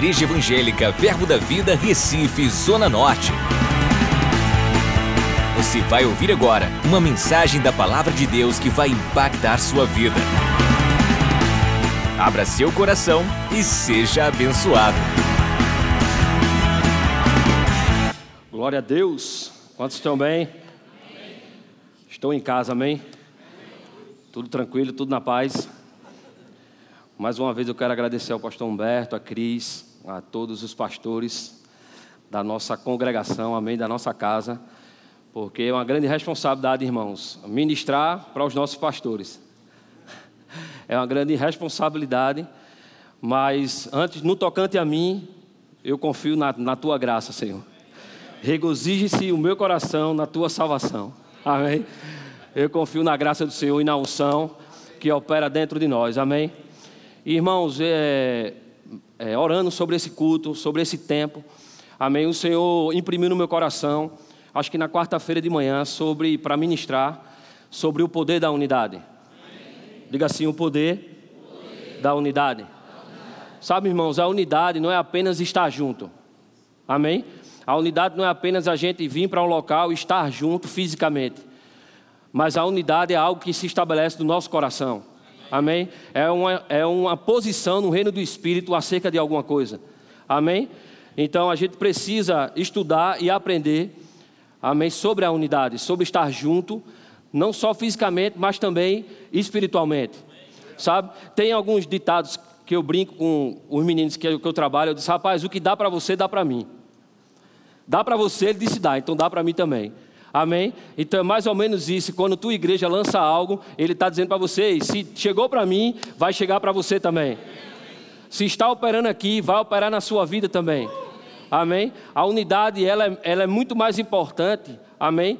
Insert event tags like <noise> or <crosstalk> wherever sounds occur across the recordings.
Igreja Evangélica Verbo da Vida, Recife, Zona Norte. Você vai ouvir agora uma mensagem da Palavra de Deus que vai impactar sua vida. Abra seu coração e seja abençoado. Glória a Deus. Quantos estão bem? Estou em casa, amém? Tudo tranquilo, tudo na paz. Mais uma vez eu quero agradecer ao pastor Humberto, a Cris, a todos os pastores da nossa congregação, amém, da nossa casa, porque é uma grande responsabilidade, irmãos, ministrar para os nossos pastores. É uma grande responsabilidade, mas antes, no tocante a mim, eu confio na, na tua graça, Senhor. Regozije-se o meu coração na tua salvação. Amém. Eu confio na graça do Senhor e na unção que opera dentro de nós. Amém. Irmãos, é, é, orando sobre esse culto, sobre esse tempo, amém. O Senhor imprimiu no meu coração, acho que na quarta-feira de manhã, sobre para ministrar sobre o poder da unidade. Amém. Diga assim: o poder, poder. Da, unidade. da unidade. Sabe, irmãos, a unidade não é apenas estar junto, amém. A unidade não é apenas a gente vir para um local e estar junto fisicamente, mas a unidade é algo que se estabelece no nosso coração. Amém? É uma, é uma posição no reino do Espírito acerca de alguma coisa. Amém? Então a gente precisa estudar e aprender, amém, sobre a unidade, sobre estar junto, não só fisicamente, mas também espiritualmente. Sabe? Tem alguns ditados que eu brinco com os meninos que eu, trabalho, eu disse, rapaz, o que dá para você, dá para mim. Dá para você, ele disse dá, então dá para mim também. Amém? Então é mais ou menos isso. Quando tua igreja lança algo, ele está dizendo para vocês: se chegou para mim, vai chegar para você também. Se está operando aqui, vai operar na sua vida também. Amém? A unidade ela, é, ela é muito mais importante. Amém?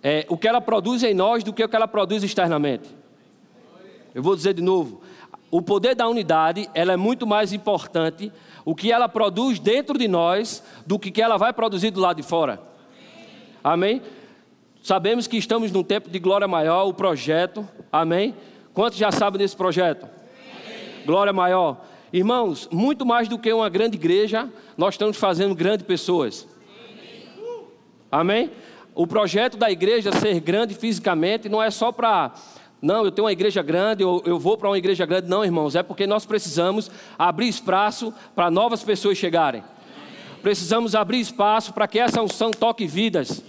É, o que ela produz em nós do que o que ela produz externamente. Eu vou dizer de novo. O poder da unidade ela é muito mais importante o que ela produz dentro de nós do que, que ela vai produzir do lado de fora. Amém? Sabemos que estamos num tempo de glória maior, o projeto, amém? Quantos já sabem desse projeto? Glória maior. Irmãos, muito mais do que uma grande igreja, nós estamos fazendo grandes pessoas. Amém? amém? O projeto da igreja ser grande fisicamente não é só para não, eu tenho uma igreja grande, eu, eu vou para uma igreja grande. Não, irmãos, é porque nós precisamos abrir espaço para novas pessoas chegarem. Precisamos abrir espaço para que essa unção toque vidas.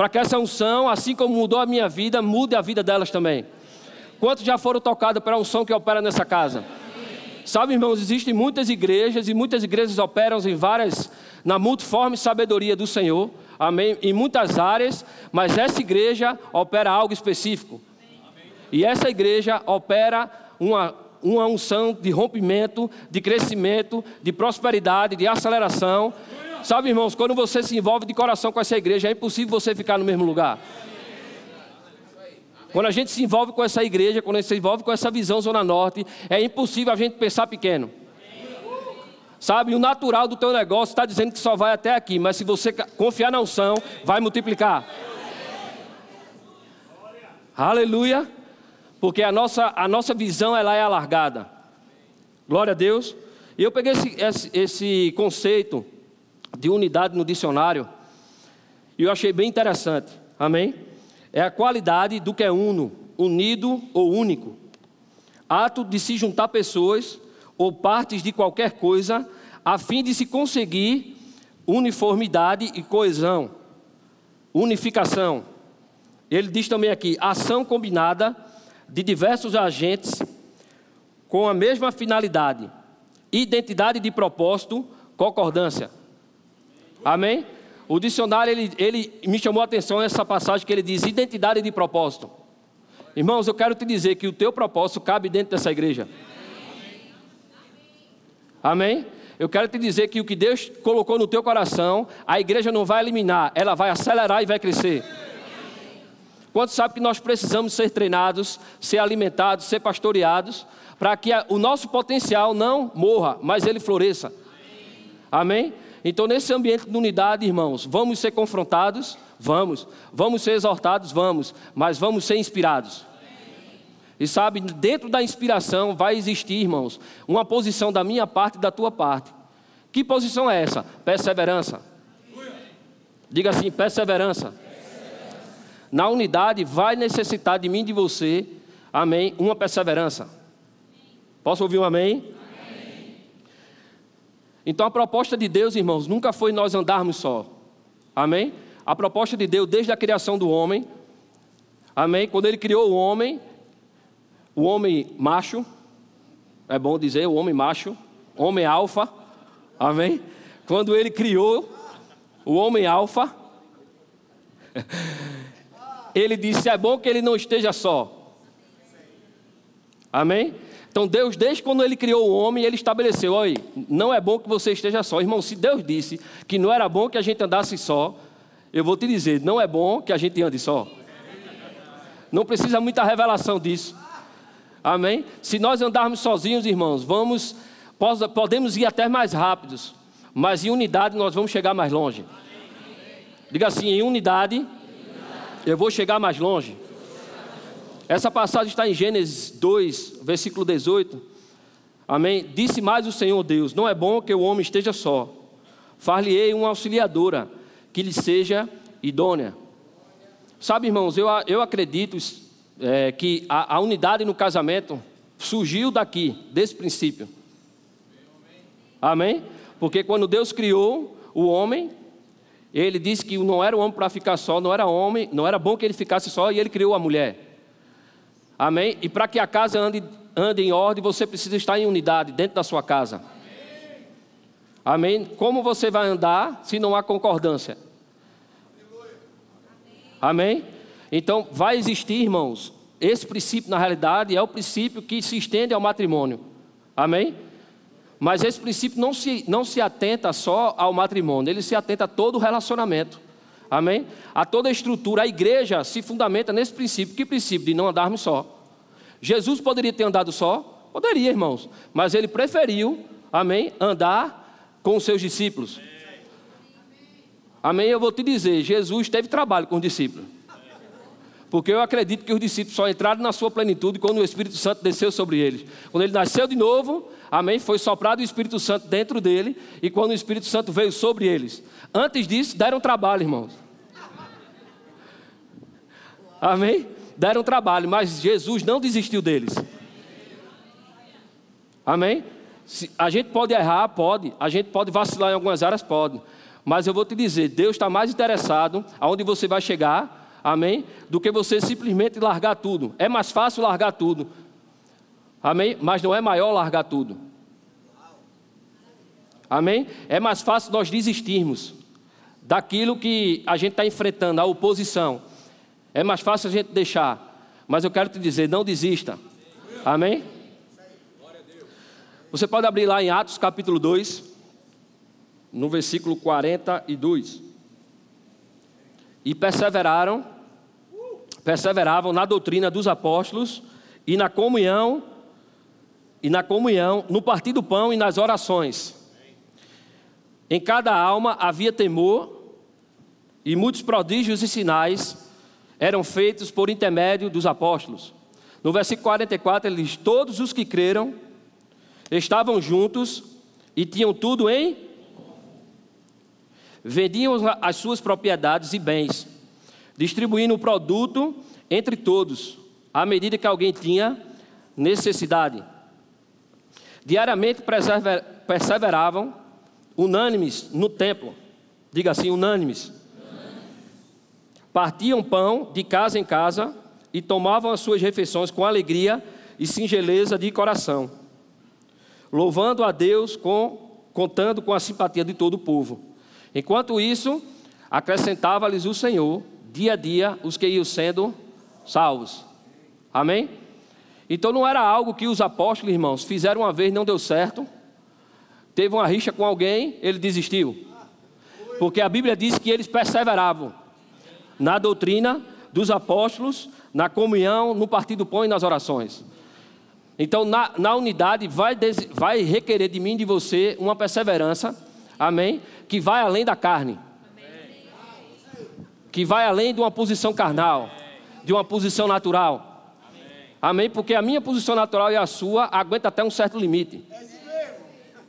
Para que essa unção, assim como mudou a minha vida, mude a vida delas também. Quantos já foram tocados pela unção que opera nessa casa? Sabe, irmãos, existem muitas igrejas e muitas igrejas operam em várias, na multiforme sabedoria do Senhor, amém, em muitas áreas, mas essa igreja opera algo específico. E essa igreja opera uma, uma unção de rompimento, de crescimento, de prosperidade, de aceleração. Sabe, irmãos, quando você se envolve de coração com essa igreja, é impossível você ficar no mesmo lugar. Quando a gente se envolve com essa igreja, quando a gente se envolve com essa visão Zona Norte, é impossível a gente pensar pequeno. Sabe, o natural do teu negócio está dizendo que só vai até aqui, mas se você confiar na unção, vai multiplicar. Aleluia. Porque a nossa, a nossa visão ela é alargada. Glória a Deus. E eu peguei esse, esse, esse conceito de unidade no dicionário e eu achei bem interessante. Amém? É a qualidade do que é uno, unido ou único. Ato de se juntar pessoas ou partes de qualquer coisa a fim de se conseguir uniformidade e coesão, unificação. Ele diz também aqui: ação combinada de diversos agentes com a mesma finalidade, identidade de propósito, concordância. Amém? O dicionário ele, ele me chamou a atenção essa passagem que ele diz identidade de propósito. Irmãos, eu quero te dizer que o teu propósito cabe dentro dessa igreja. Amém? Eu quero te dizer que o que Deus colocou no teu coração, a igreja não vai eliminar, ela vai acelerar e vai crescer. Quantos sabem que nós precisamos ser treinados, ser alimentados, ser pastoreados, para que o nosso potencial não morra, mas ele floresça? Amém? Então, nesse ambiente de unidade, irmãos, vamos ser confrontados? Vamos. Vamos ser exortados? Vamos. Mas vamos ser inspirados. E sabe, dentro da inspiração vai existir, irmãos, uma posição da minha parte e da tua parte, Que posição é essa? Perseverança. Diga assim: perseverança. Na unidade vai necessitar de mim e de você, amém, uma perseverança. Posso ouvir um amém? amém? Então a proposta de Deus, irmãos, nunca foi nós andarmos só. Amém? A proposta de Deus desde a criação do homem, amém? Quando ele criou o homem, o homem macho, é bom dizer, o homem macho, homem alfa, amém? Quando ele criou o homem alfa, <laughs> ele disse: é bom que ele não esteja só. Amém? Então Deus, desde quando ele criou o homem, ele estabeleceu: olha, não é bom que você esteja só. Irmão, se Deus disse que não era bom que a gente andasse só, eu vou te dizer: não é bom que a gente ande só. Não precisa muita revelação disso. Amém? Se nós andarmos sozinhos, irmãos, vamos, podemos ir até mais rápidos, mas em unidade nós vamos chegar mais longe. Diga assim: em unidade, eu vou chegar mais longe. Essa passagem está em Gênesis 2, versículo 18. Amém? Disse mais o Senhor Deus: Não é bom que o homem esteja só. Far-lhe-ei uma auxiliadora que lhe seja idônea. Sabe, irmãos, eu, eu acredito é, que a, a unidade no casamento surgiu daqui, desse princípio. Amém? Porque quando Deus criou o homem, ele disse que não era o homem para ficar só, não era homem, não era bom que ele ficasse só, e ele criou a mulher. Amém? E para que a casa ande, ande em ordem, você precisa estar em unidade dentro da sua casa. Amém? Como você vai andar se não há concordância? Amém? Então, vai existir, irmãos, esse princípio, na realidade, é o princípio que se estende ao matrimônio. Amém? Mas esse princípio não se, não se atenta só ao matrimônio, ele se atenta a todo o relacionamento. Amém? A toda a estrutura, a igreja se fundamenta nesse princípio. Que princípio? De não andarmos só. Jesus poderia ter andado só? Poderia, irmãos. Mas ele preferiu, amém, andar com os seus discípulos. Amém? Eu vou te dizer, Jesus teve trabalho com os discípulos. Porque eu acredito que os discípulos só entraram na sua plenitude quando o Espírito Santo desceu sobre eles. Quando ele nasceu de novo, amém, foi soprado o Espírito Santo dentro dele, e quando o Espírito Santo veio sobre eles. Antes disso, deram trabalho, irmãos. Amém? Deram trabalho, mas Jesus não desistiu deles. Amém? A gente pode errar, pode. A gente pode vacilar em algumas áreas, pode. Mas eu vou te dizer, Deus está mais interessado aonde você vai chegar amém? Do que você simplesmente largar tudo. É mais fácil largar tudo, amém? Mas não é maior largar tudo, amém? É mais fácil nós desistirmos daquilo que a gente está enfrentando, a oposição. É mais fácil a gente deixar, mas eu quero te dizer: não desista, amém? Você pode abrir lá em Atos capítulo 2, no versículo 42 e perseveraram, perseveravam na doutrina dos apóstolos e na comunhão e na comunhão, no partir do pão e nas orações. Em cada alma havia temor e muitos prodígios e sinais eram feitos por intermédio dos apóstolos. No versículo 44 ele diz: Todos os que creram estavam juntos e tinham tudo em vendiam as suas propriedades e bens, distribuindo o produto entre todos, à medida que alguém tinha necessidade. Diariamente perseveravam unânimes no templo, diga assim, unânimes. Partiam pão de casa em casa e tomavam as suas refeições com alegria e singeleza de coração, louvando a Deus com, contando com a simpatia de todo o povo. Enquanto isso, acrescentava-lhes o Senhor, dia a dia, os que iam sendo salvos. Amém? Então não era algo que os apóstolos, irmãos, fizeram uma vez, não deu certo. Teve uma rixa com alguém, ele desistiu. Porque a Bíblia diz que eles perseveravam na doutrina dos apóstolos, na comunhão, no partido do pão e nas orações. Então, na, na unidade, vai, vai requerer de mim e de você uma perseverança amém? Que vai além da carne, que vai além de uma posição carnal, de uma posição natural, amém? Porque a minha posição natural e a sua aguenta até um certo limite,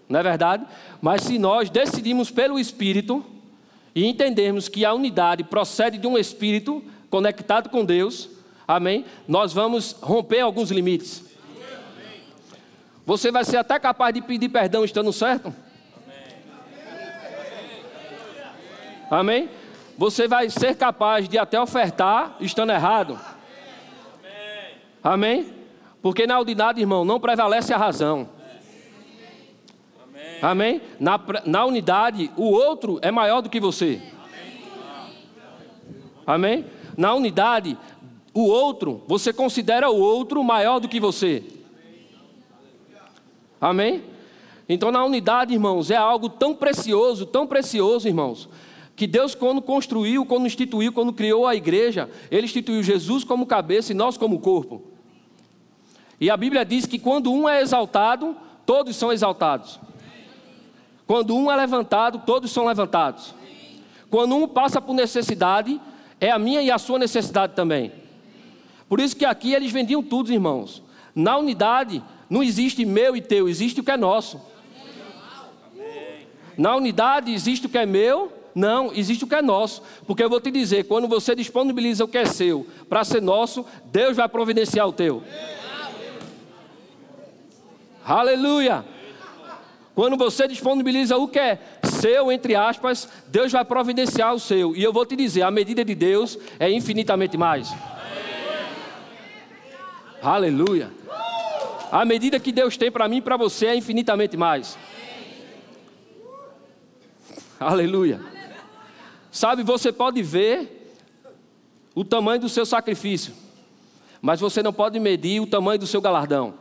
não é verdade? Mas se nós decidimos pelo Espírito e entendermos que a unidade procede de um Espírito conectado com Deus, amém? Nós vamos romper alguns limites. Você vai ser até capaz de pedir perdão estando certo? Amém? Você vai ser capaz de até ofertar estando errado. Amém? Porque na unidade, irmão, não prevalece a razão. Amém? Na, na unidade, o outro é maior do que você. Amém? Na unidade, o outro, você considera o outro maior do que você. Amém? Então, na unidade, irmãos, é algo tão precioso, tão precioso, irmãos, que Deus, quando construiu, quando instituiu, quando criou a igreja, Ele instituiu Jesus como cabeça e nós como corpo. E a Bíblia diz que quando um é exaltado, todos são exaltados. Quando um é levantado, todos são levantados. Quando um passa por necessidade, é a minha e a sua necessidade também. Por isso que aqui eles vendiam tudo, irmãos. Na unidade, não existe meu e teu, existe o que é nosso. Na unidade existe o que é meu não, existe o que é nosso. Porque eu vou te dizer, quando você disponibiliza o que é seu para ser nosso, Deus vai providenciar o teu. Aleluia! Quando você disponibiliza o que é seu, entre aspas, Deus vai providenciar o seu. E eu vou te dizer, a medida de Deus é infinitamente mais. Aleluia! A medida que Deus tem para mim e para você é infinitamente mais. Aleluia. Sabe, você pode ver o tamanho do seu sacrifício, mas você não pode medir o tamanho do seu galardão.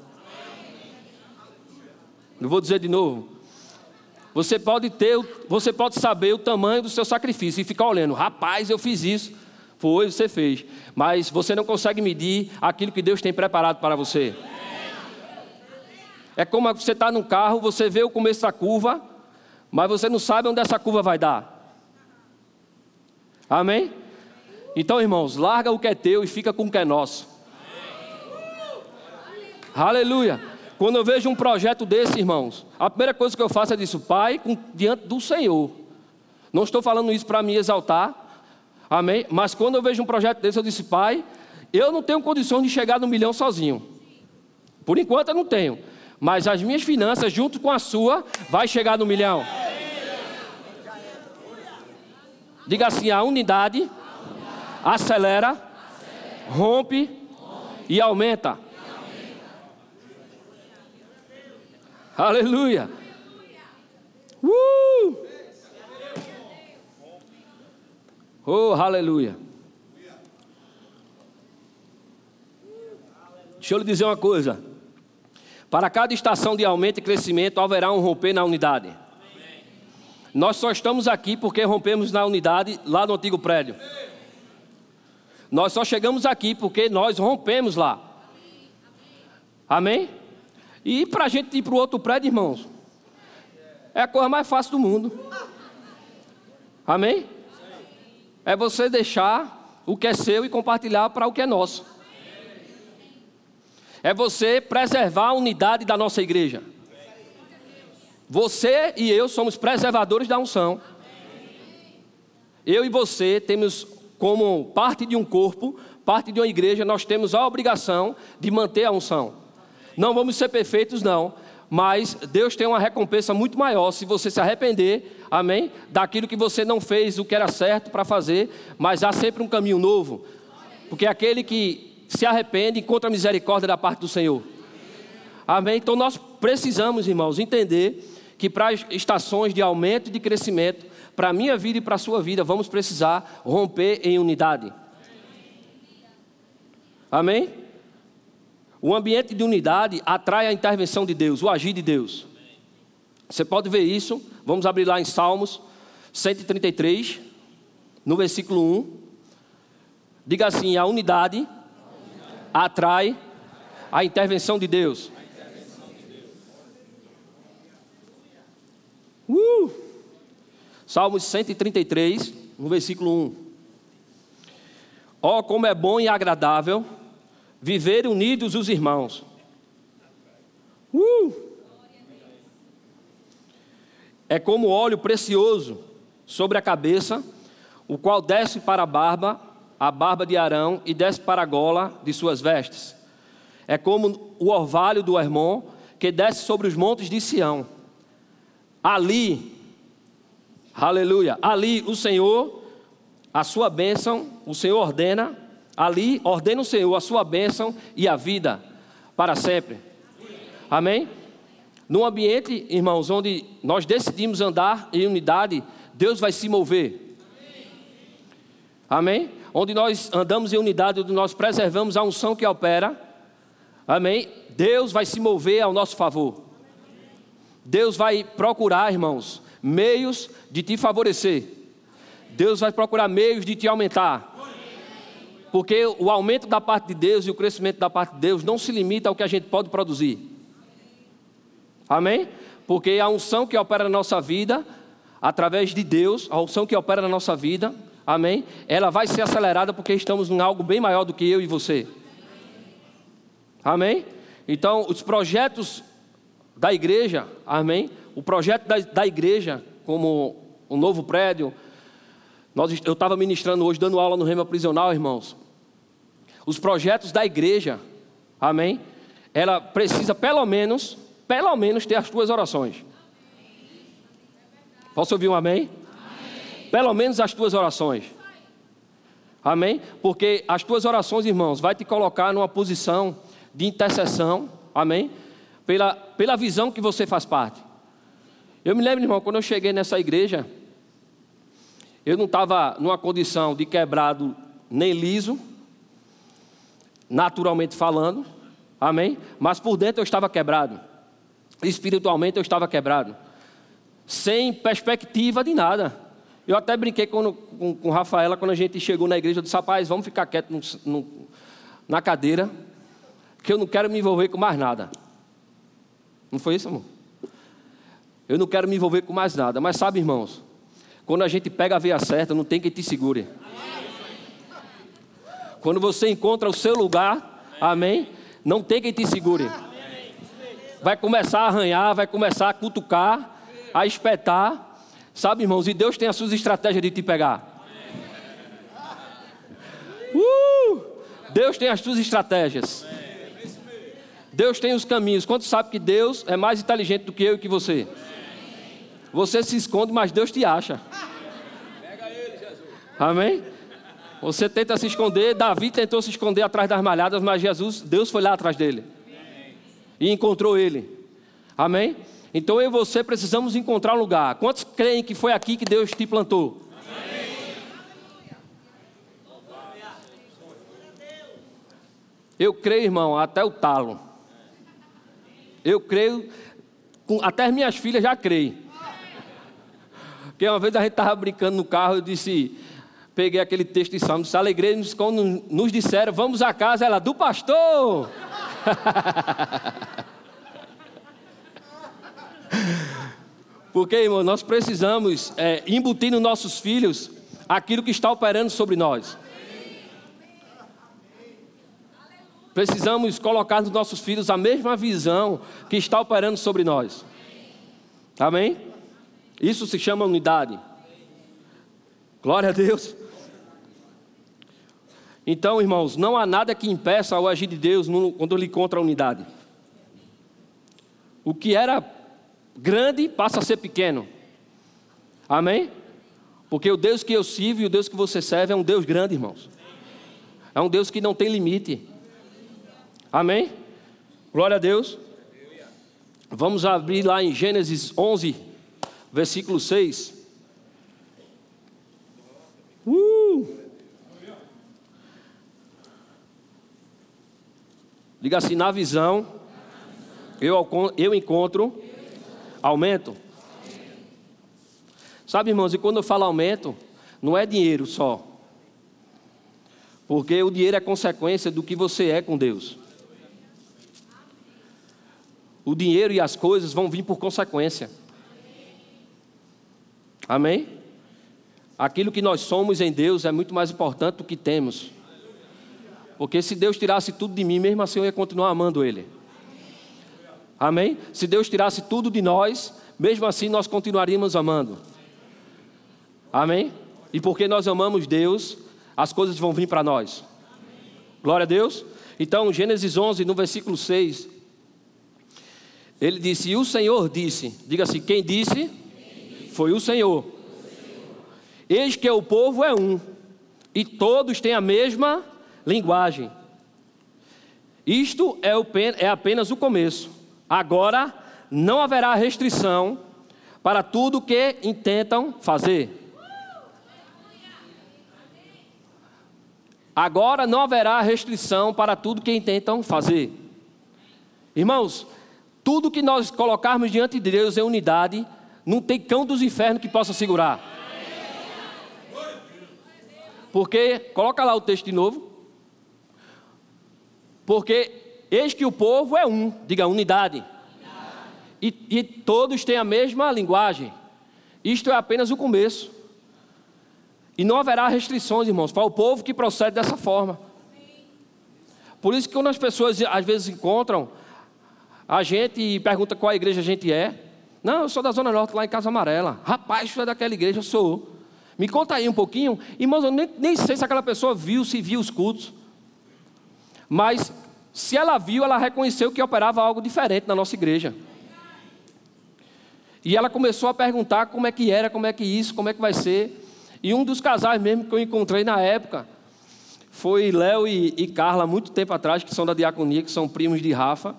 Eu vou dizer de novo. Você pode ter, você pode saber o tamanho do seu sacrifício e ficar olhando, rapaz, eu fiz isso. Foi, você fez. Mas você não consegue medir aquilo que Deus tem preparado para você. É como você está num carro, você vê o começo da curva, mas você não sabe onde essa curva vai dar. Amém? Então, irmãos, larga o que é teu e fica com o que é nosso. Aleluia. Quando eu vejo um projeto desse, irmãos, a primeira coisa que eu faço é disso, Pai, com, diante do Senhor. Não estou falando isso para me exaltar, amém? Mas quando eu vejo um projeto desse, eu disse, Pai, eu não tenho condições de chegar no milhão sozinho. Por enquanto eu não tenho. Mas as minhas finanças, junto com a sua, vai chegar no milhão. Diga assim: a unidade acelera, rompe e aumenta. Aleluia. Uh! Oh, aleluia. Deixa eu lhe dizer uma coisa. Para cada estação de aumento e crescimento haverá um romper na unidade. Nós só estamos aqui porque rompemos na unidade lá no antigo prédio. Nós só chegamos aqui porque nós rompemos lá. Amém? E para a gente ir para o outro prédio, irmãos, é a coisa mais fácil do mundo. Amém? É você deixar o que é seu e compartilhar para o que é nosso. É você preservar a unidade da nossa igreja. Você e eu somos preservadores da unção. Eu e você temos, como parte de um corpo, parte de uma igreja, nós temos a obrigação de manter a unção. Não vamos ser perfeitos, não, mas Deus tem uma recompensa muito maior se você se arrepender, amém? Daquilo que você não fez o que era certo para fazer, mas há sempre um caminho novo, porque aquele que se arrepende encontra misericórdia da parte do Senhor, amém? Então nós precisamos, irmãos, entender que para estações de aumento e de crescimento, para a minha vida e para a sua vida, vamos precisar romper em unidade. Amém? O ambiente de unidade atrai a intervenção de Deus, o agir de Deus. Você pode ver isso, vamos abrir lá em Salmos 133, no versículo 1. Diga assim: a unidade atrai a intervenção de Deus. Uh! Salmos 133, no versículo 1. Ó, oh, como é bom e agradável viver unidos os irmãos. Uh! é como óleo precioso sobre a cabeça, o qual desce para a barba, a barba de Arão, e desce para a gola de suas vestes. É como o orvalho do Hermon, que desce sobre os montes de Sião. Ali, aleluia, ali o Senhor, a sua bênção, o Senhor ordena, ali ordena o Senhor a sua bênção e a vida para sempre. Amém? Num ambiente, irmãos, onde nós decidimos andar em unidade, Deus vai se mover. Amém? Onde nós andamos em unidade, onde nós preservamos a unção que opera. Amém? Deus vai se mover ao nosso favor. Deus vai procurar, irmãos, meios de te favorecer. Deus vai procurar meios de te aumentar. Porque o aumento da parte de Deus e o crescimento da parte de Deus não se limita ao que a gente pode produzir. Amém? Porque a unção que opera na nossa vida, através de Deus, a unção que opera na nossa vida, amém? Ela vai ser acelerada porque estamos em algo bem maior do que eu e você. Amém? Então, os projetos da igreja, amém? O projeto da, da igreja, como um novo prédio, nós, eu estava ministrando hoje, dando aula no Rema Prisional, irmãos. Os projetos da igreja, amém? Ela precisa, pelo menos, pelo menos ter as tuas orações. Posso ouvir um amém? amém? Pelo menos as tuas orações. Amém? Porque as tuas orações, irmãos, vai te colocar numa posição de intercessão. Amém? Pela, pela visão que você faz parte. Eu me lembro, irmão, quando eu cheguei nessa igreja, eu não estava numa condição de quebrado nem liso, naturalmente falando, amém? Mas por dentro eu estava quebrado espiritualmente eu estava quebrado, sem perspectiva de nada. Eu até brinquei com, com, com Rafaela quando a gente chegou na igreja, eu disse, rapaz, vamos ficar quieto no, no, na cadeira, que eu não quero me envolver com mais nada. Não foi isso, amor? Eu não quero me envolver com mais nada. Mas sabe, irmãos, quando a gente pega a veia certa, não tem quem te segure. Quando você encontra o seu lugar, amém? Não tem quem te segure vai começar a arranhar, vai começar a cutucar, a espetar. Sabe, irmãos, e Deus tem as suas estratégias de te pegar. Uh! Deus tem as suas estratégias. Deus tem os caminhos. Quanto sabe que Deus é mais inteligente do que eu e que você? Você se esconde, mas Deus te acha. Amém? Você tenta se esconder, Davi tentou se esconder atrás das malhadas, mas Jesus, Deus foi lá atrás dele e encontrou ele. Amém? Então eu e você precisamos encontrar um lugar. Quantos creem que foi aqui que Deus te plantou? Eu creio, irmão, até o talo. Eu creio, até as minhas filhas já creem. Porque uma vez a gente estava brincando no carro, eu disse, peguei aquele texto de Salmos, alegrei-nos quando nos disseram, vamos à casa, ela, do pastor. <laughs> Porque, irmão, nós precisamos é, embutir nos nossos filhos aquilo que está operando sobre nós. Precisamos colocar nos nossos filhos a mesma visão que está operando sobre nós. Amém? Isso se chama unidade. Glória a Deus. Então, irmãos, não há nada que impeça o agir de Deus quando ele encontra a unidade. O que era grande passa a ser pequeno. Amém? Porque o Deus que eu sirvo e o Deus que você serve é um Deus grande, irmãos. É um Deus que não tem limite. Amém? Glória a Deus. Vamos abrir lá em Gênesis 11, versículo 6. Uh! Diga assim: na visão, eu, eu encontro aumento. Sabe, irmãos, e quando eu falo aumento, não é dinheiro só. Porque o dinheiro é consequência do que você é com Deus. O dinheiro e as coisas vão vir por consequência. Amém? Aquilo que nós somos em Deus é muito mais importante do que temos. Porque se Deus tirasse tudo de mim, mesmo assim eu ia continuar amando Ele. Amém? Se Deus tirasse tudo de nós, mesmo assim nós continuaríamos amando. Amém? E porque nós amamos Deus, as coisas vão vir para nós. Glória a Deus. Então, Gênesis 11, no versículo 6, ele disse: E o Senhor disse, diga assim: quem disse? Foi o Senhor. Eis que o povo é um, e todos têm a mesma linguagem. Isto é, o, é apenas o começo. Agora não haverá restrição para tudo que intentam fazer. Agora não haverá restrição para tudo que intentam fazer. Irmãos, tudo que nós colocarmos diante de Deus em unidade, não tem cão dos infernos que possa segurar. Porque, coloca lá o texto de novo. Porque eis que o povo é um, diga unidade. E, e todos têm a mesma linguagem. Isto é apenas o começo. E não haverá restrições, irmãos, para o povo que procede dessa forma. Por isso que quando as pessoas às vezes encontram a gente e perguntam qual igreja a gente é. Não, eu sou da Zona Norte, lá em Casa Amarela. Rapaz, tu é daquela igreja, eu sou. Me conta aí um pouquinho. Irmãos, eu nem, nem sei se aquela pessoa viu, se viu os cultos. Mas se ela viu, ela reconheceu que operava algo diferente na nossa igreja. E ela começou a perguntar como é que era, como é que isso, como é que vai ser. E um dos casais mesmo que eu encontrei na época foi Léo e, e Carla, muito tempo atrás, que são da diaconia, que são primos de Rafa.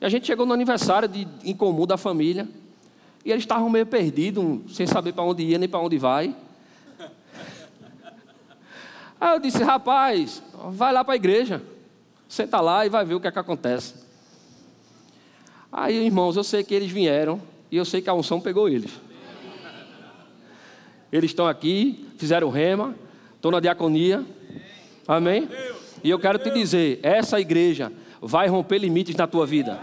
E a gente chegou no aniversário de, em comum da família. E eles estavam meio perdidos, sem saber para onde ia nem para onde vai. Aí eu disse, rapaz, vai lá para a igreja. Senta lá e vai ver o que é que acontece. Aí, irmãos, eu sei que eles vieram e eu sei que a unção pegou eles. Eles estão aqui, fizeram rema, estão na diaconia. Amém? E eu quero te dizer, essa igreja vai romper limites na tua vida.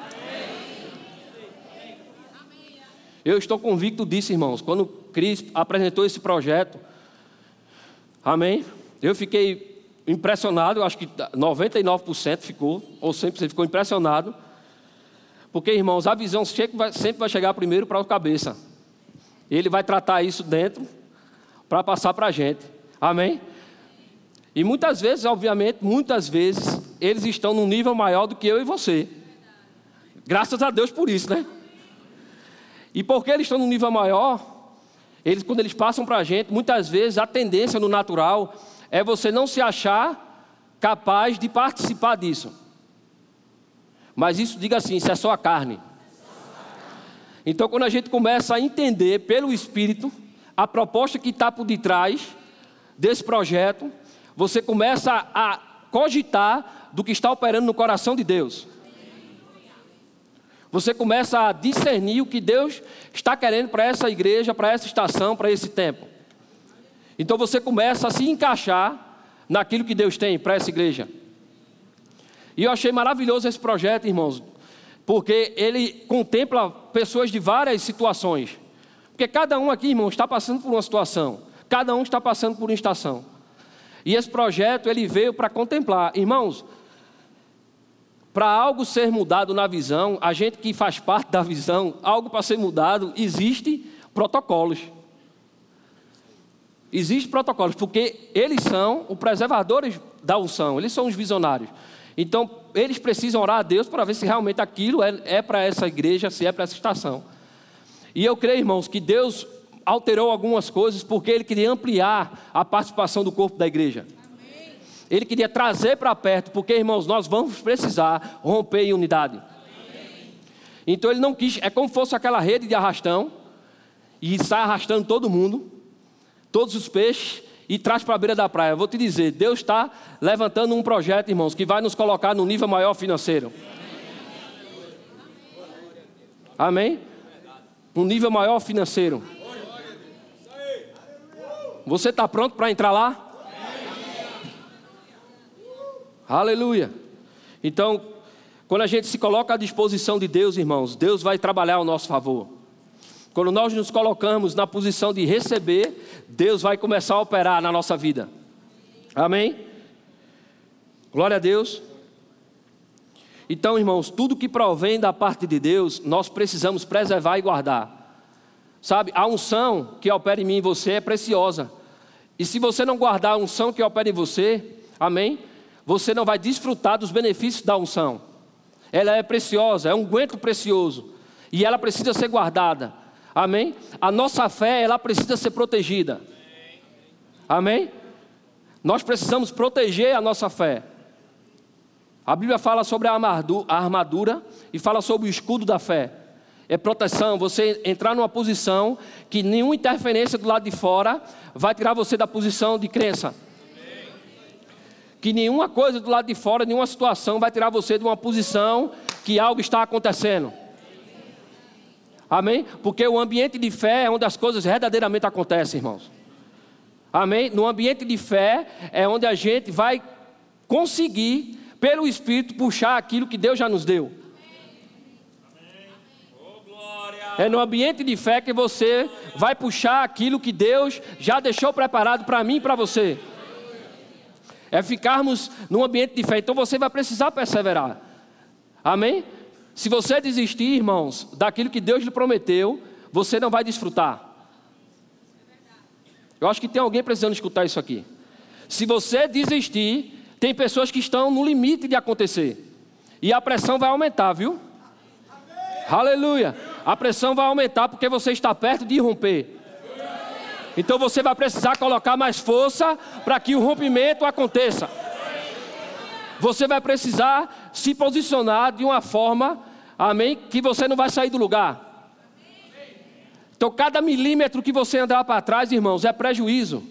Eu estou convicto disso, irmãos. Quando Cris apresentou esse projeto, amém? Eu fiquei impressionado, eu acho que 99% ficou, ou 100% ficou impressionado. Porque, irmãos, a visão sempre vai chegar primeiro para o cabeça. Ele vai tratar isso dentro para passar para a gente. Amém? E muitas vezes, obviamente, muitas vezes, eles estão num nível maior do que eu e você. Graças a Deus por isso, né? E porque eles estão num nível maior, eles, quando eles passam para a gente, muitas vezes a tendência no natural é você não se achar capaz de participar disso. Mas isso, diga assim, isso é só a carne. Então, quando a gente começa a entender pelo Espírito a proposta que está por detrás desse projeto, você começa a cogitar do que está operando no coração de Deus. Você começa a discernir o que Deus está querendo para essa igreja, para essa estação, para esse tempo. Então você começa a se encaixar naquilo que Deus tem para essa igreja. E eu achei maravilhoso esse projeto, irmãos, porque ele contempla pessoas de várias situações. Porque cada um aqui, irmão, está passando por uma situação. Cada um está passando por uma estação. E esse projeto ele veio para contemplar, irmãos, para algo ser mudado na visão, a gente que faz parte da visão, algo para ser mudado, existe protocolos. Existem protocolos, porque eles são os preservadores da unção, eles são os visionários. Então, eles precisam orar a Deus para ver se realmente aquilo é, é para essa igreja, se é para essa estação. E eu creio, irmãos, que Deus alterou algumas coisas porque Ele queria ampliar a participação do corpo da igreja. Ele queria trazer para perto, porque, irmãos, nós vamos precisar romper em unidade. Então ele não quis, é como se fosse aquela rede de arrastão, e sai arrastando todo mundo, todos os peixes, e traz para a beira da praia. Vou te dizer, Deus está levantando um projeto, irmãos, que vai nos colocar no nível maior financeiro. Amém? um nível maior financeiro. Você está pronto para entrar lá? Aleluia. Então, quando a gente se coloca à disposição de Deus, irmãos, Deus vai trabalhar ao nosso favor. Quando nós nos colocamos na posição de receber, Deus vai começar a operar na nossa vida. Amém? Glória a Deus. Então, irmãos, tudo que provém da parte de Deus, nós precisamos preservar e guardar. Sabe, a unção que opera em mim e você é preciosa. E se você não guardar a unção que opera em você, amém? Você não vai desfrutar dos benefícios da unção. Ela é preciosa, é um guento precioso. E ela precisa ser guardada. Amém? A nossa fé, ela precisa ser protegida. Amém? Nós precisamos proteger a nossa fé. A Bíblia fala sobre a armadura e fala sobre o escudo da fé. É proteção, você entrar numa posição que nenhuma interferência do lado de fora vai tirar você da posição de crença. Que nenhuma coisa do lado de fora, nenhuma situação vai tirar você de uma posição que algo está acontecendo. Amém? Porque o ambiente de fé é onde as coisas verdadeiramente acontecem, irmãos. Amém? No ambiente de fé é onde a gente vai conseguir, pelo Espírito, puxar aquilo que Deus já nos deu. É no ambiente de fé que você vai puxar aquilo que Deus já deixou preparado para mim e para você. É ficarmos num ambiente de fé. Então você vai precisar perseverar. Amém? Se você desistir, irmãos, daquilo que Deus lhe prometeu, você não vai desfrutar. Eu acho que tem alguém precisando escutar isso aqui. Se você desistir, tem pessoas que estão no limite de acontecer. E a pressão vai aumentar, viu? Aleluia. A pressão vai aumentar porque você está perto de romper. Então você vai precisar colocar mais força para que o rompimento aconteça. Você vai precisar se posicionar de uma forma, amém, que você não vai sair do lugar. Então, cada milímetro que você andar para trás, irmãos, é prejuízo.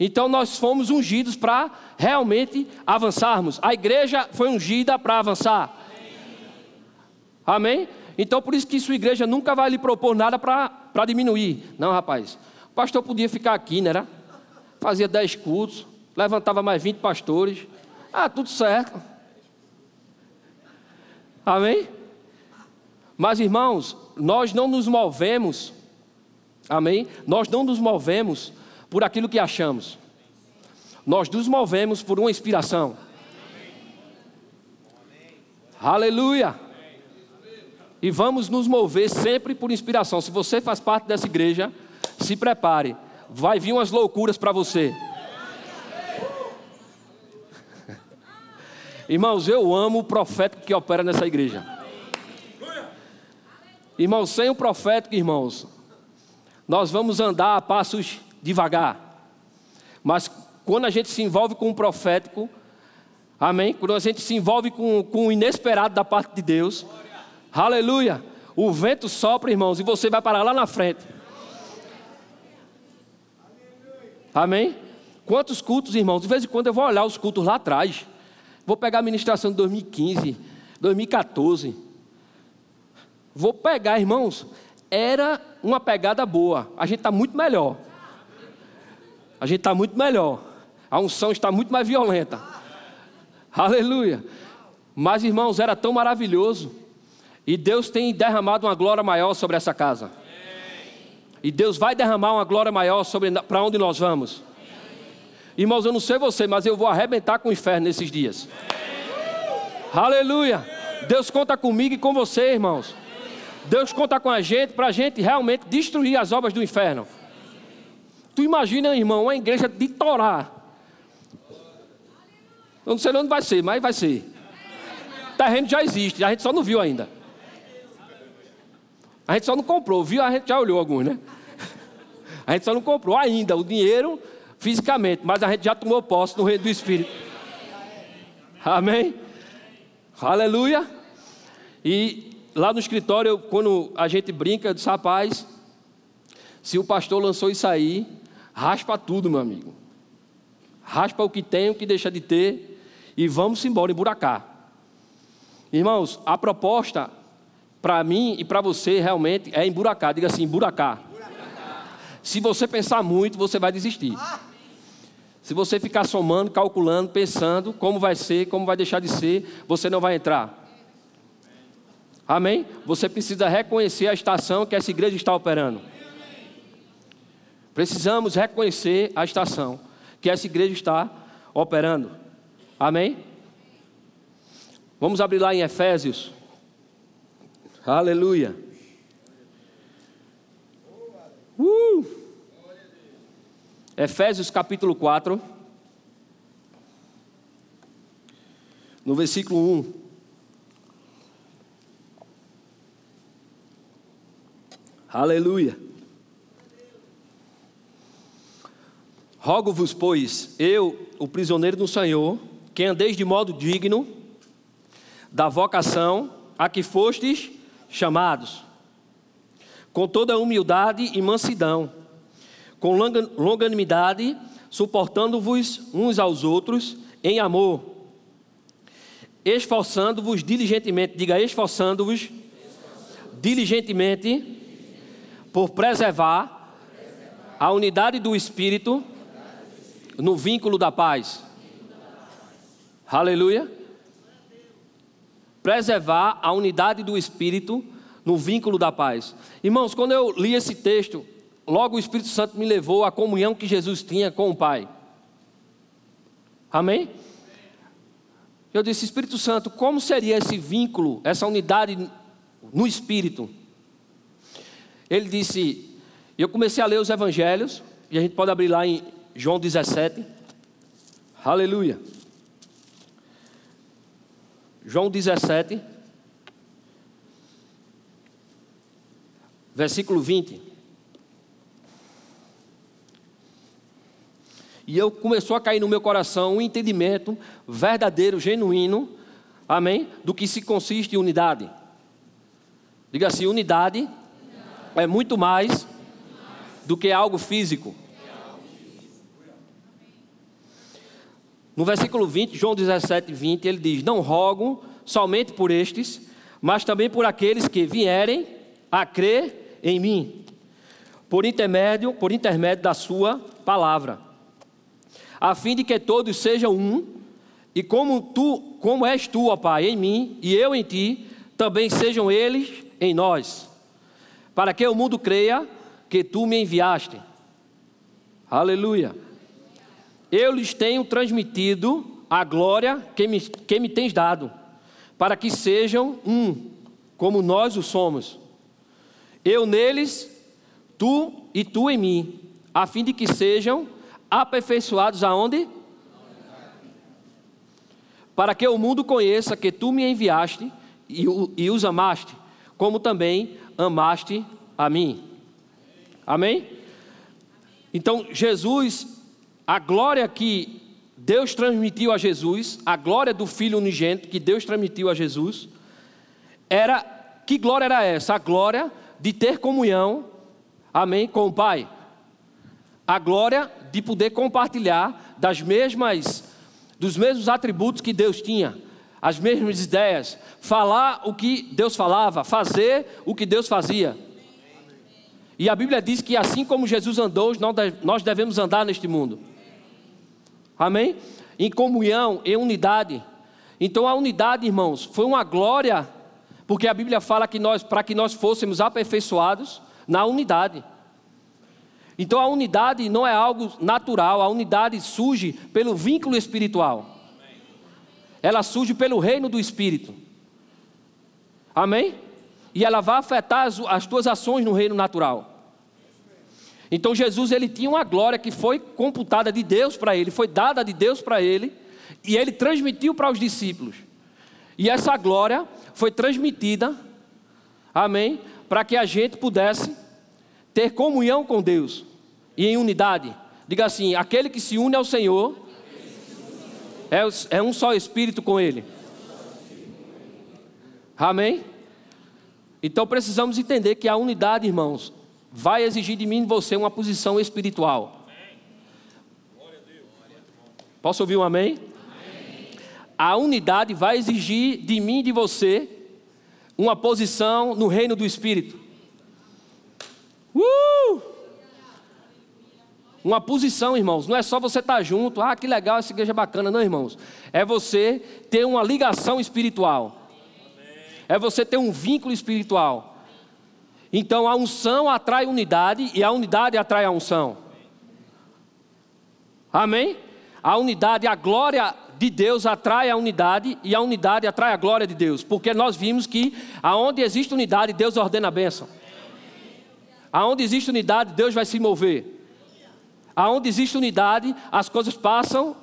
Então, nós fomos ungidos para realmente avançarmos. A igreja foi ungida para avançar. Amém? Então, por isso que sua igreja nunca vai lhe propor nada para diminuir. Não, rapaz. O pastor podia ficar aqui, né? Fazia dez cultos, levantava mais 20 pastores. Ah, tudo certo. Amém? Mas irmãos, nós não nos movemos, amém? Nós não nos movemos por aquilo que achamos. Nós nos movemos por uma inspiração. Aleluia! E vamos nos mover sempre por inspiração. Se você faz parte dessa igreja, se prepare. Vai vir umas loucuras para você. Irmãos, eu amo o profético que opera nessa igreja. Irmãos, sem o profético, irmãos, nós vamos andar a passos devagar. Mas quando a gente se envolve com o profético, amém? Quando a gente se envolve com, com o inesperado da parte de Deus, aleluia, o vento sopra, irmãos, e você vai parar lá na frente. Amém? Quantos cultos, irmãos? De vez em quando eu vou olhar os cultos lá atrás. Vou pegar a ministração de 2015, 2014. Vou pegar, irmãos. Era uma pegada boa. A gente está muito melhor. A gente está muito melhor. A unção está muito mais violenta. Aleluia. Mas, irmãos, era tão maravilhoso. E Deus tem derramado uma glória maior sobre essa casa. E Deus vai derramar uma glória maior sobre para onde nós vamos. Irmãos, eu não sei você, mas eu vou arrebentar com o inferno nesses dias. Aleluia. Deus conta comigo e com você, irmãos. Deus conta com a gente para a gente realmente destruir as obras do inferno. Tu imagina, irmão, uma igreja de Torá. Eu não sei onde vai ser, mas vai ser. O terreno já existe, a gente só não viu ainda. A gente só não comprou, viu? A gente já olhou alguns, né? A gente só não comprou ainda o dinheiro fisicamente, mas a gente já tomou posse no reino do Espírito. Amém? Aleluia. E lá no escritório, quando a gente brinca, eu disse, rapaz, se o pastor lançou isso aí, raspa tudo, meu amigo. Raspa o que tem, o que deixa de ter, e vamos embora, emburacar. Irmãos, a proposta para mim e para você realmente é emburacar. Diga assim, emburacar. Se você pensar muito, você vai desistir. Se você ficar somando, calculando, pensando como vai ser, como vai deixar de ser, você não vai entrar. Amém? Você precisa reconhecer a estação que essa igreja está operando. Precisamos reconhecer a estação que essa igreja está operando. Amém? Vamos abrir lá em Efésios. Aleluia. Uh! Efésios capítulo 4. No versículo 1. Aleluia. Rogo-vos, pois, eu, o prisioneiro do Senhor, que andeis de modo digno da vocação a que fostes chamados, com toda humildade e mansidão, com longanimidade, suportando-vos uns aos outros em amor, esforçando-vos diligentemente, diga esforçando-vos diligentemente por preservar a unidade do espírito no vínculo da paz. Aleluia. Preservar a unidade do espírito no vínculo da paz. Irmãos, quando eu li esse texto, logo o Espírito Santo me levou à comunhão que Jesus tinha com o Pai. Amém? Eu disse, Espírito Santo, como seria esse vínculo, essa unidade no espírito? Ele disse, eu comecei a ler os evangelhos, e a gente pode abrir lá em João 17. Aleluia. João 17, versículo 20. E eu começou a cair no meu coração um entendimento verdadeiro, genuíno, amém? Do que se consiste em unidade. Diga assim: unidade é muito mais do que algo físico. No versículo 20, João 17, 20, ele diz: Não rogo somente por estes, mas também por aqueles que vierem a crer em mim, por intermédio, por intermédio da sua palavra, a fim de que todos sejam um, e como tu, como és tu, ó Pai, em mim e eu em ti, também sejam eles em nós, para que o mundo creia que tu me enviaste. Aleluia. Eu lhes tenho transmitido a glória que me, que me tens dado, para que sejam um, como nós o somos. Eu neles, tu e tu em mim, a fim de que sejam aperfeiçoados aonde? Para que o mundo conheça que tu me enviaste e, e os amaste, como também amaste a mim. Amém? Então, Jesus a glória que Deus transmitiu a Jesus, a glória do Filho unigênito que Deus transmitiu a Jesus, era que glória era essa? A glória de ter comunhão, amém, com o Pai. A glória de poder compartilhar das mesmas dos mesmos atributos que Deus tinha, as mesmas ideias, falar o que Deus falava, fazer o que Deus fazia. E a Bíblia diz que assim como Jesus andou, nós devemos andar neste mundo. Amém? Em comunhão, em unidade. Então a unidade, irmãos, foi uma glória, porque a Bíblia fala que nós, para que nós fôssemos aperfeiçoados na unidade. Então a unidade não é algo natural, a unidade surge pelo vínculo espiritual. Ela surge pelo reino do Espírito. Amém? E ela vai afetar as, as tuas ações no reino natural. Então Jesus ele tinha uma glória que foi computada de Deus para ele, foi dada de Deus para ele, e ele transmitiu para os discípulos. E essa glória foi transmitida, amém, para que a gente pudesse ter comunhão com Deus e em unidade. Diga assim: aquele que se une ao Senhor é, é um só espírito com Ele. Amém? Então precisamos entender que a unidade, irmãos, vai exigir de mim e de você uma posição espiritual. Posso ouvir um amém? A unidade vai exigir de mim e de você uma posição no reino do Espírito. Uh! Uma posição, irmãos, não é só você estar junto, ah, que legal, essa igreja é bacana, não, irmãos. É você ter uma ligação espiritual. É você ter um vínculo espiritual. Então a unção atrai unidade e a unidade atrai a unção. Amém? A unidade, a glória de Deus atrai a unidade e a unidade atrai a glória de Deus, porque nós vimos que aonde existe unidade, Deus ordena a bênção. Aonde existe unidade, Deus vai se mover. Aonde existe unidade, as coisas passam,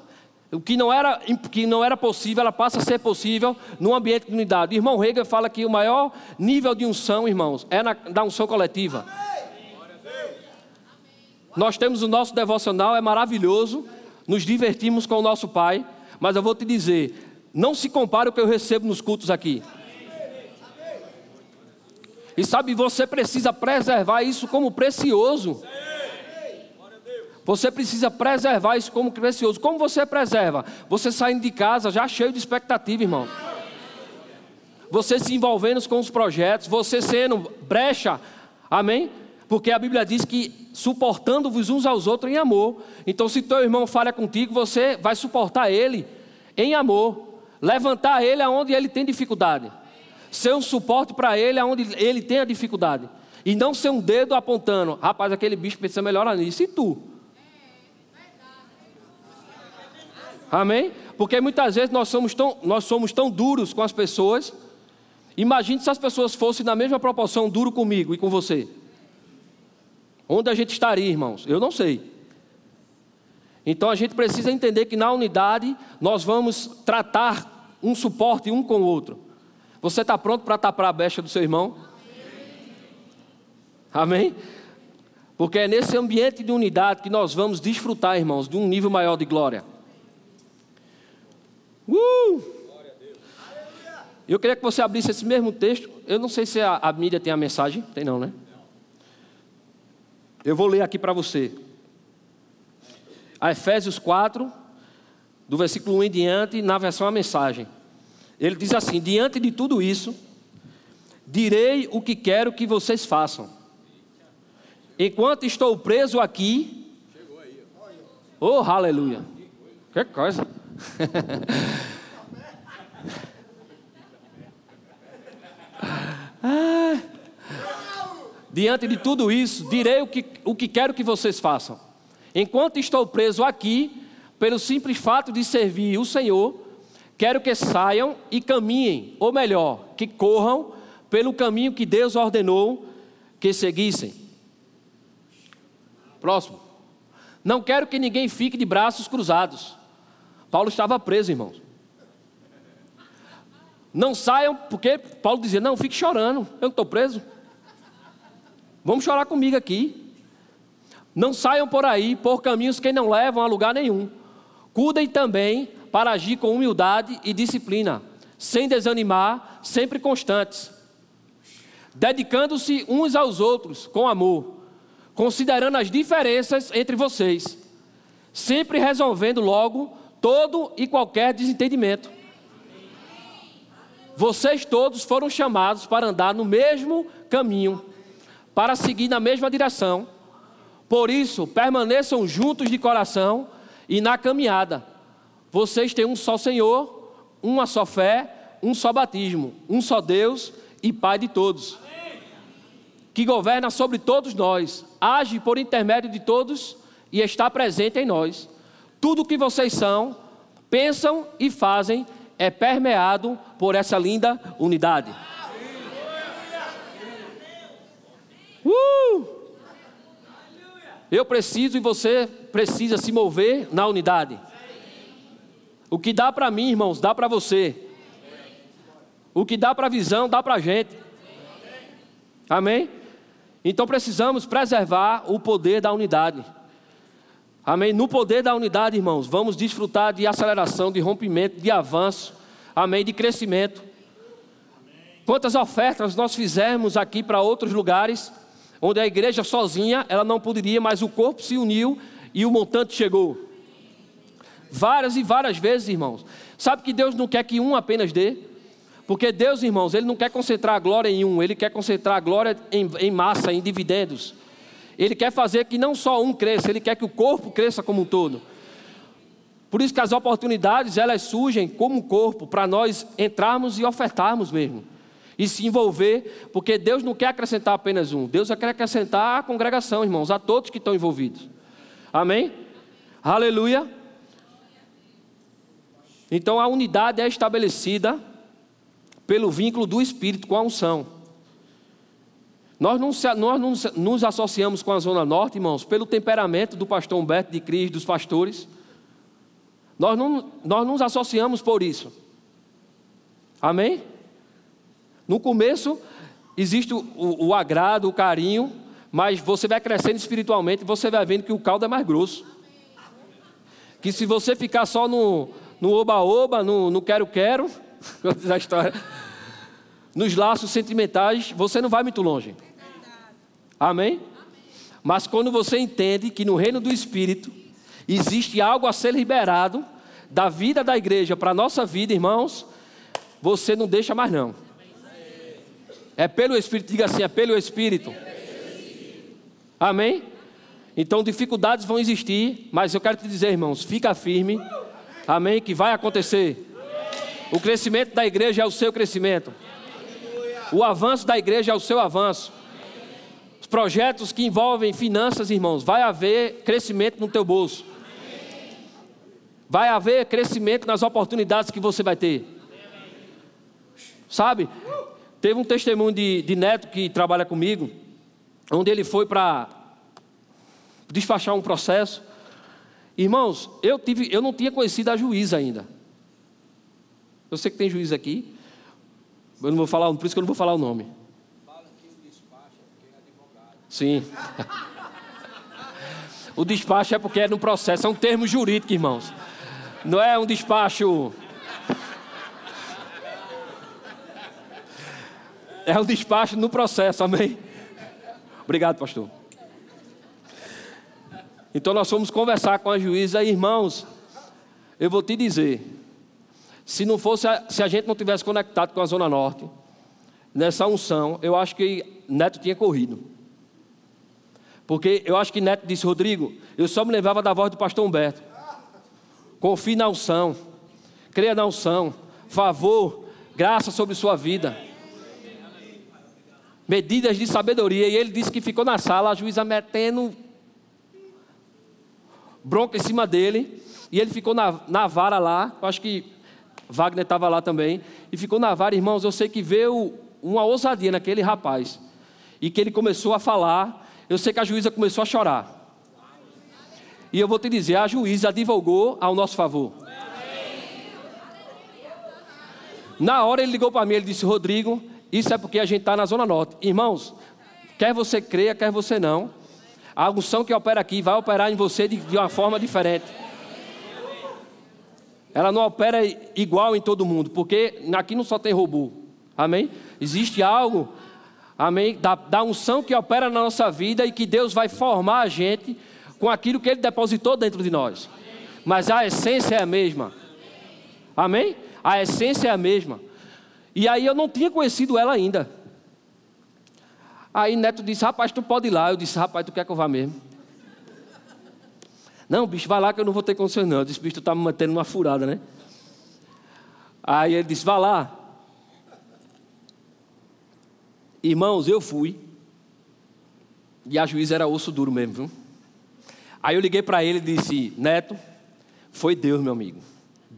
o que não era, que não era possível, ela passa a ser possível num ambiente de unidade. O irmão Hegel fala que o maior nível de unção, irmãos, é na, da unção coletiva. Nós temos o nosso devocional, é maravilhoso, nos divertimos com o nosso Pai, mas eu vou te dizer, não se compare o que eu recebo nos cultos aqui. E sabe, você precisa preservar isso como precioso. Você precisa preservar isso como precioso. Como você preserva? Você saindo de casa já cheio de expectativa, irmão. Você se envolvendo com os projetos, você sendo brecha, amém? Porque a Bíblia diz que suportando-vos uns aos outros em amor. Então, se teu irmão falha contigo, você vai suportar ele em amor, levantar ele aonde ele tem dificuldade, ser um suporte para ele aonde ele tem a dificuldade, e não ser um dedo apontando, rapaz, aquele bicho precisa melhorar nisso, e tu? Amém? Porque muitas vezes nós somos tão, nós somos tão duros com as pessoas. Imagine se as pessoas fossem na mesma proporção duro comigo e com você. Onde a gente estaria, irmãos? Eu não sei. Então a gente precisa entender que na unidade nós vamos tratar um suporte um com o outro. Você está pronto para tapar a becha do seu irmão? Amém? Porque é nesse ambiente de unidade que nós vamos desfrutar, irmãos, de um nível maior de glória. Uh! Eu queria que você abrisse esse mesmo texto. Eu não sei se a, a mídia tem a mensagem. Tem não, né? Eu vou ler aqui para você. A Efésios 4, do versículo 1 em diante, na versão a mensagem. Ele diz assim: Diante de tudo isso, direi o que quero que vocês façam. Enquanto estou preso aqui. Oh, aleluia. Que coisa. <laughs> ah. Diante de tudo isso, direi o que, o que quero que vocês façam. Enquanto estou preso aqui, pelo simples fato de servir o Senhor, quero que saiam e caminhem, ou melhor, que corram pelo caminho que Deus ordenou que seguissem. Próximo. Não quero que ninguém fique de braços cruzados. Paulo estava preso, irmãos. Não saiam, porque Paulo dizia: Não, fique chorando, eu não estou preso. Vamos chorar comigo aqui. Não saiam por aí por caminhos que não levam a lugar nenhum. Cuidem também para agir com humildade e disciplina, sem desanimar, sempre constantes, dedicando-se uns aos outros com amor, considerando as diferenças entre vocês, sempre resolvendo logo todo e qualquer desentendimento. Vocês todos foram chamados para andar no mesmo caminho, para seguir na mesma direção. Por isso, permaneçam juntos de coração e na caminhada. Vocês têm um só Senhor, uma só fé, um só batismo, um só Deus e Pai de todos, que governa sobre todos nós, age por intermédio de todos e está presente em nós. Tudo o que vocês são, pensam e fazem é permeado por essa linda unidade. Uh! Eu preciso e você precisa se mover na unidade. O que dá para mim, irmãos, dá para você. O que dá para a visão, dá para a gente. Amém? Então precisamos preservar o poder da unidade. Amém? No poder da unidade, irmãos, vamos desfrutar de aceleração, de rompimento, de avanço. Amém? De crescimento. Quantas ofertas nós fizemos aqui para outros lugares, onde a igreja sozinha, ela não poderia, mas o corpo se uniu e o montante chegou. Várias e várias vezes, irmãos. Sabe que Deus não quer que um apenas dê? Porque Deus, irmãos, Ele não quer concentrar a glória em um, Ele quer concentrar a glória em, em massa, em dividendos. Ele quer fazer que não só um cresça, ele quer que o corpo cresça como um todo. Por isso que as oportunidades, elas surgem como corpo, para nós entrarmos e ofertarmos mesmo. E se envolver, porque Deus não quer acrescentar apenas um, Deus quer acrescentar a congregação, irmãos, a todos que estão envolvidos. Amém? Aleluia. Então a unidade é estabelecida pelo vínculo do Espírito com a unção. Nós não, nós não nos associamos com a Zona Norte, irmãos, pelo temperamento do pastor Humberto de Cris, dos pastores. Nós não, nós nos associamos por isso. Amém? No começo, existe o, o, agrado, o carinho, mas você vai crescendo espiritualmente e você vai vendo que o caldo é mais grosso. Que se você ficar só no, no oba-oba, no quero-quero, <laughs> a história, nos laços sentimentais, você não vai muito longe. Amém? Mas quando você entende que no reino do Espírito existe algo a ser liberado da vida da igreja para a nossa vida, irmãos, você não deixa mais não. É pelo Espírito, diga assim, é pelo Espírito. Amém? Então dificuldades vão existir, mas eu quero te dizer, irmãos, fica firme. Amém? Que vai acontecer. O crescimento da igreja é o seu crescimento. O avanço da igreja é o seu avanço. Os projetos que envolvem finanças, irmãos, vai haver crescimento no teu bolso. Vai haver crescimento nas oportunidades que você vai ter. Sabe? Teve um testemunho de, de Neto que trabalha comigo, onde ele foi para despachar um processo. Irmãos, eu, tive, eu não tinha conhecido a juíza ainda. Eu sei que tem juiz aqui. Eu não vou falar, por isso que eu não vou falar o nome. Sim. <laughs> o despacho é porque é no processo, é um termo jurídico, irmãos. Não é um despacho. É um despacho no processo, amém? Obrigado, pastor. Então nós fomos conversar com a juíza, irmãos, eu vou te dizer, se não fosse, a, se a gente não tivesse conectado com a Zona Norte, nessa unção, eu acho que Neto tinha corrido. Porque eu acho que Neto disse, Rodrigo, eu só me lembrava da voz do pastor Humberto. Confie na unção, creia na unção, favor, graça sobre sua vida. Medidas de sabedoria. E ele disse que ficou na sala, a juíza metendo bronca em cima dele. E ele ficou na, na vara lá. Eu acho que Wagner estava lá também. E ficou na vara, irmãos. Eu sei que veio uma ousadia naquele rapaz. E que ele começou a falar. Eu sei que a juíza começou a chorar. E eu vou te dizer: a juíza advogou ao nosso favor. Na hora ele ligou para mim, ele disse: Rodrigo, isso é porque a gente está na Zona Norte. Irmãos, quer você creia, quer você não, a unção que opera aqui vai operar em você de, de uma forma diferente. Ela não opera igual em todo mundo, porque aqui não só tem robô. Amém? Existe algo, amém, da, da unção que opera na nossa vida e que Deus vai formar a gente com aquilo que Ele depositou dentro de nós. Mas a essência é a mesma. Amém? A essência é a mesma. E aí eu não tinha conhecido ela ainda. Aí Neto disse: Rapaz, tu pode ir lá. Eu disse: Rapaz, tu quer que eu vá mesmo? Não, bicho, vai lá que eu não vou ter condições, não. Eu disse: Bicho, tu está me mantendo numa furada, né? Aí ele disse: Vá lá. Irmãos, eu fui. E a juíza era osso duro mesmo, viu? Aí eu liguei para ele e disse: Neto, foi Deus, meu amigo.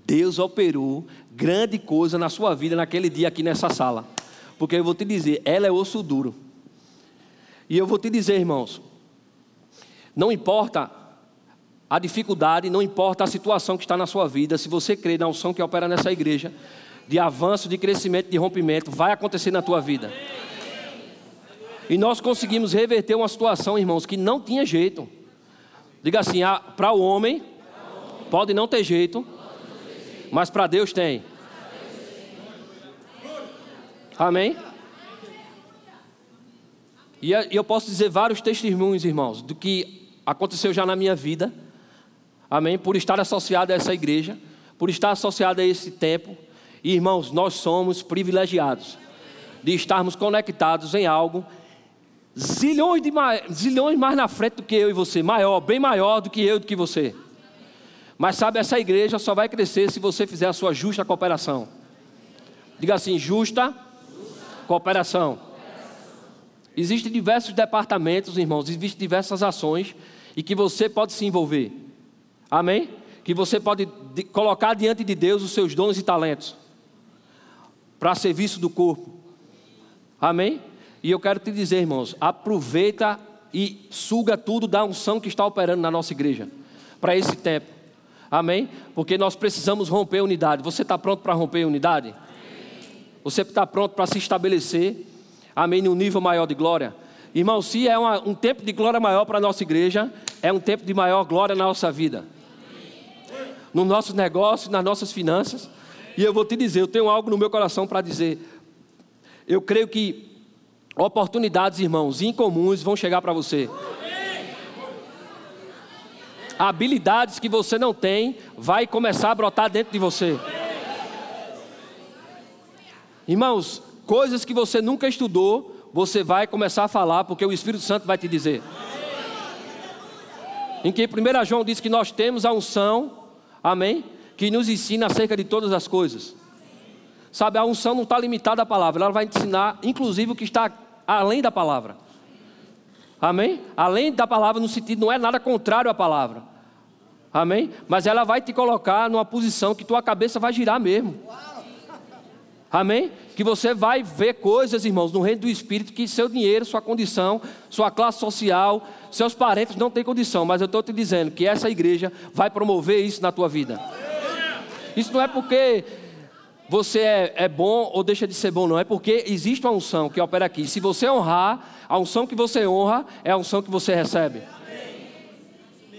Deus operou grande coisa na sua vida naquele dia aqui nessa sala. Porque eu vou te dizer, ela é osso duro. E eu vou te dizer, irmãos, não importa a dificuldade, não importa a situação que está na sua vida, se você crê na unção que opera nessa igreja, de avanço, de crescimento, de rompimento, vai acontecer na tua vida. E nós conseguimos reverter uma situação, irmãos, que não tinha jeito. Diga assim: ah, para o homem pode não ter jeito, mas para Deus tem. Amém? E eu posso dizer vários testemunhos, irmãos, do que aconteceu já na minha vida. Amém? Por estar associado a essa igreja, por estar associado a esse tempo. E, irmãos, nós somos privilegiados de estarmos conectados em algo zilhões, de zilhões mais na frente do que eu e você, maior, bem maior do que eu e do que você. Mas sabe, essa igreja só vai crescer se você fizer a sua justa cooperação. Diga assim: justa, justa. cooperação. Existem diversos departamentos, irmãos, existem diversas ações e que você pode se envolver. Amém? Que você pode colocar diante de Deus os seus dons e talentos para serviço do corpo. Amém? E eu quero te dizer, irmãos, aproveita e suga tudo da unção que está operando na nossa igreja para esse tempo. Amém? Porque nós precisamos romper a unidade. Você está pronto para romper a unidade? Você está pronto para se estabelecer? Amém? Num nível maior de glória? Irmão, se é uma, um tempo de glória maior para a nossa igreja, é um tempo de maior glória na nossa vida. Nos nossos negócios, nas nossas finanças. E eu vou te dizer, eu tenho algo no meu coração para dizer. Eu creio que oportunidades, irmãos, incomuns vão chegar para você. Habilidades que você não tem vai começar a brotar dentro de você. Irmãos, coisas que você nunca estudou, você vai começar a falar porque o Espírito Santo vai te dizer. Em que 1 João diz que nós temos a unção, amém? Que nos ensina acerca de todas as coisas. Sabe, a unção não está limitada à palavra, ela vai ensinar, inclusive, o que está além da palavra. Amém? Além da palavra, no sentido, não é nada contrário à palavra. Amém? Mas ela vai te colocar numa posição que tua cabeça vai girar mesmo. Amém? Que você vai ver coisas, irmãos, no reino do Espírito, que seu dinheiro, sua condição, sua classe social, seus parentes não têm condição. Mas eu estou te dizendo que essa igreja vai promover isso na tua vida. Isso não é porque você é, é, bom ou deixa de ser bom, não. É porque existe uma unção que opera aqui. Se você honrar, a unção que você honra é a unção que você recebe.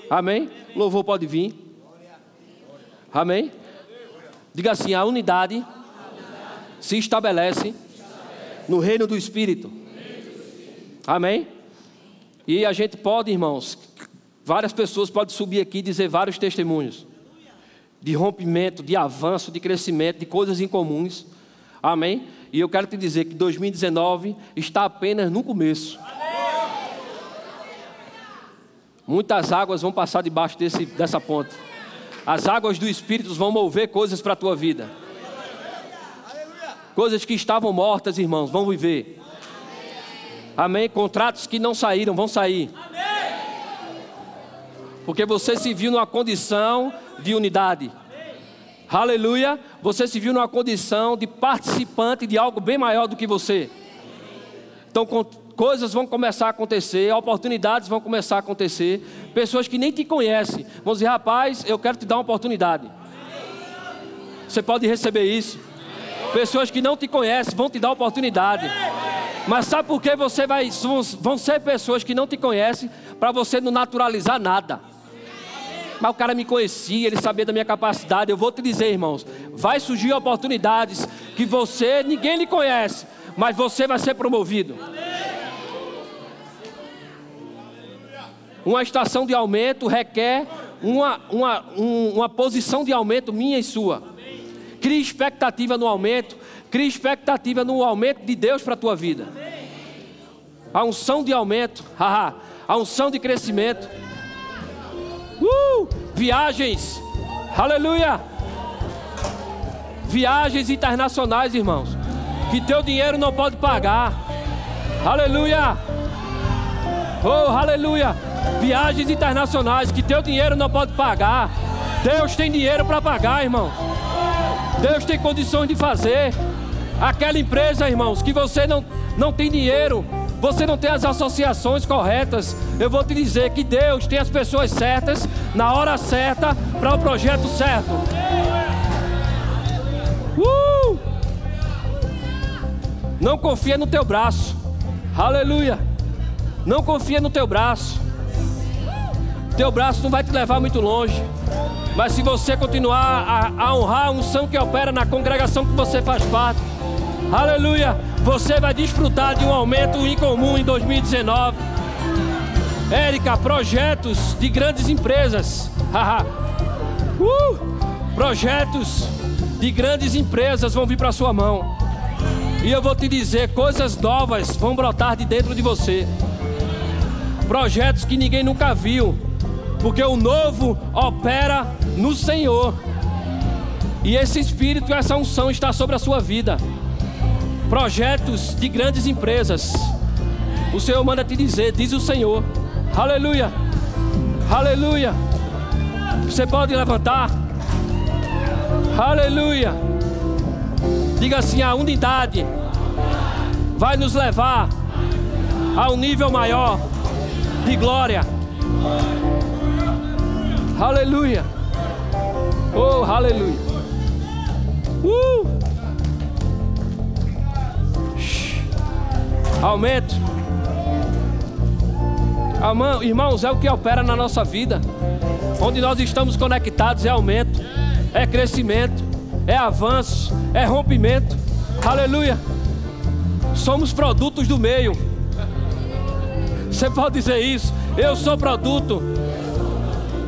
Amém? Louvor pode vir. Amém? Diga assim: a unidade se estabelece no reino do Espírito. Amém? E a gente pode, irmãos, várias pessoas podem subir aqui e dizer vários testemunhos de rompimento, de avanço, de crescimento, de coisas incomuns. Amém? E eu quero te dizer que 2019 está apenas no começo. Muitas águas vão passar debaixo desse, dessa ponte. As águas do Espírito vão mover coisas para a tua vida. Coisas que estavam mortas, irmãos, vão viver. Amém? Contratos que não saíram, vão sair. Porque você se viu numa condição de unidade. Aleluia. Você se viu numa condição de participante de algo bem maior do que você. Então, coisas vão começar a acontecer, oportunidades vão começar a acontecer. Pessoas que nem te conhecem vão dizer: rapaz, eu quero te dar uma oportunidade. Você pode receber isso. Pessoas que não te conhecem vão te dar oportunidade. Mas sabe por que você vai. Vão ser pessoas que não te conhecem para você não naturalizar nada mas o cara me conhecia, ele sabia da minha capacidade. Eu vou te dizer, irmãos, vai surgir oportunidades que você, ninguém lhe conhece, mas você vai ser promovido. Uma estação de aumento requer uma, uma, um, uma posição de aumento minha e sua. Crie expectativa no aumento, crie expectativa no aumento de Deus para a tua vida. A unção de aumento, a unção de crescimento. Uh! Viagens, aleluia. Viagens internacionais, irmãos, que teu dinheiro não pode pagar, aleluia. Oh, aleluia. Viagens internacionais que teu dinheiro não pode pagar. Deus tem dinheiro para pagar, irmão. Deus tem condições de fazer. Aquela empresa, irmãos, que você não, não tem dinheiro, você não tem as associações corretas, eu vou te dizer que Deus tem as pessoas certas, na hora certa, para o projeto certo. Uh! Não confia no teu braço, aleluia. Não confia no teu braço. Teu braço não vai te levar muito longe. Mas se você continuar a, a honrar a unção que opera na congregação que você faz parte, aleluia, você vai desfrutar de um aumento incomum em 2019. Érica, projetos de grandes empresas. uh, projetos de grandes empresas vão vir para sua mão. E eu vou te dizer, coisas novas vão brotar de dentro de você. Projetos que ninguém nunca viu. Porque o novo opera no Senhor. E esse espírito essa unção está sobre a sua vida projetos de grandes empresas. O Senhor manda te dizer, diz o Senhor. Aleluia. Aleluia. Você pode levantar. Aleluia. Diga assim: a unidade vai nos levar a um nível maior de glória. Aleluia. Oh, aleluia. Uh. Aumento. Irmãos, é o que opera na nossa vida. Onde nós estamos conectados é aumento, é crescimento, é avanço, é rompimento. Aleluia. Somos produtos do meio. Você pode dizer isso? Eu sou produto